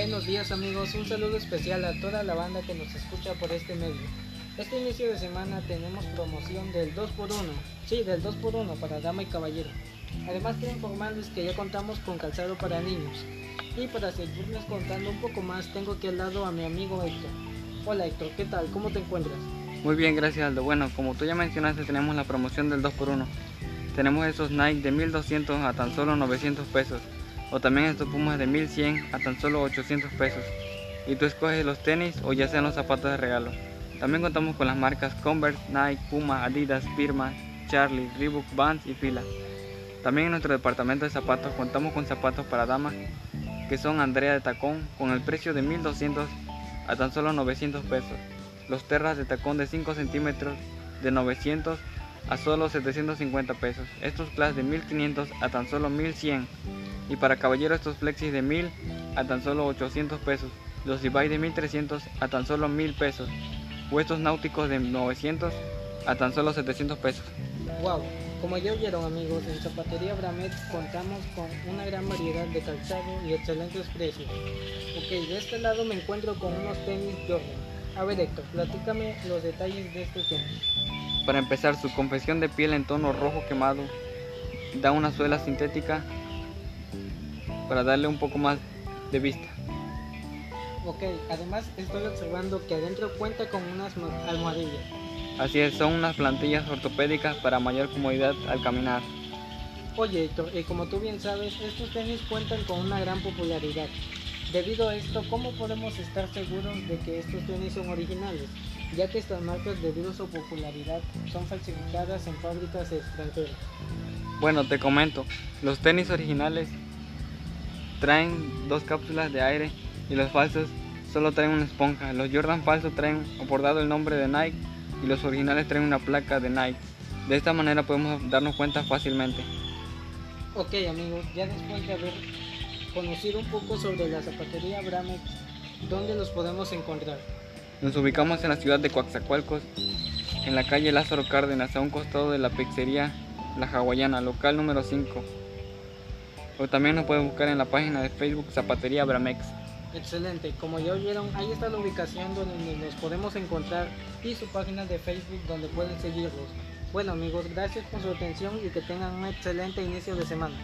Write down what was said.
Buenos días amigos, un saludo especial a toda la banda que nos escucha por este medio. Este inicio de semana tenemos promoción del 2x1, sí, del 2x1 para dama y caballero. Además quiero informarles que ya contamos con calzado para niños. Y para seguirles contando un poco más, tengo aquí al lado a mi amigo Héctor. Hola Héctor, ¿qué tal? ¿Cómo te encuentras? Muy bien, gracias Aldo. Bueno, como tú ya mencionaste, tenemos la promoción del 2x1. Tenemos esos Nike de 1200 a tan solo 900 pesos. O también estos Pumas de 1100 a tan solo 800 pesos. Y tú escoges los tenis o ya sean los zapatos de regalo. También contamos con las marcas Converse, Nike, Puma, Adidas, Firma, Charlie, Reebok, Vans y Fila. También en nuestro departamento de zapatos contamos con zapatos para damas que son Andrea de tacón con el precio de 1200 a tan solo 900 pesos. Los terras de tacón de 5 centímetros de 900 a solo 750 pesos. Estos class de 1500 a tan solo 1100. Y para caballero estos flexis de 1000 a tan solo 800 pesos. Los Levi de 1300 a tan solo 1000 pesos. O estos náuticos de 900 a tan solo 700 pesos. Wow, como ya oyeron amigos, en Zapatería Bramet contamos con una gran variedad de calzado y excelentes precios. Ok, de este lado me encuentro con unos tenis Jordan. A ver Héctor, platícame los detalles de estos tenis. Para empezar, su confección de piel en tono rojo quemado da una suela sintética para darle un poco más de vista. Ok, además estoy observando que adentro cuenta con unas almohadillas. Así es, son unas plantillas ortopédicas para mayor comodidad al caminar. Oye Héctor, y como tú bien sabes, estos tenis cuentan con una gran popularidad. Debido a esto, ¿cómo podemos estar seguros de que estos tenis son originales? Ya que estas marcas, debido a su popularidad, son falsificadas en fábricas extranjeras. Bueno, te comento, los tenis originales traen dos cápsulas de aire y los falsos solo traen una esponja. Los Jordan falsos traen abordado el nombre de Nike y los originales traen una placa de Nike. De esta manera podemos darnos cuenta fácilmente. Ok amigos, ya después de haber conocido un poco sobre la zapatería Bramex, ¿dónde los podemos encontrar? Nos ubicamos en la ciudad de Coaxacualcos, en la calle Lázaro Cárdenas, a un costado de la pizzería La Hawaiana, local número 5. O también nos pueden buscar en la página de Facebook Zapatería Bramex. Excelente, como ya oyeron, ahí está la ubicación donde nos podemos encontrar y su página de Facebook donde pueden seguirlos. Bueno amigos, gracias por su atención y que tengan un excelente inicio de semana.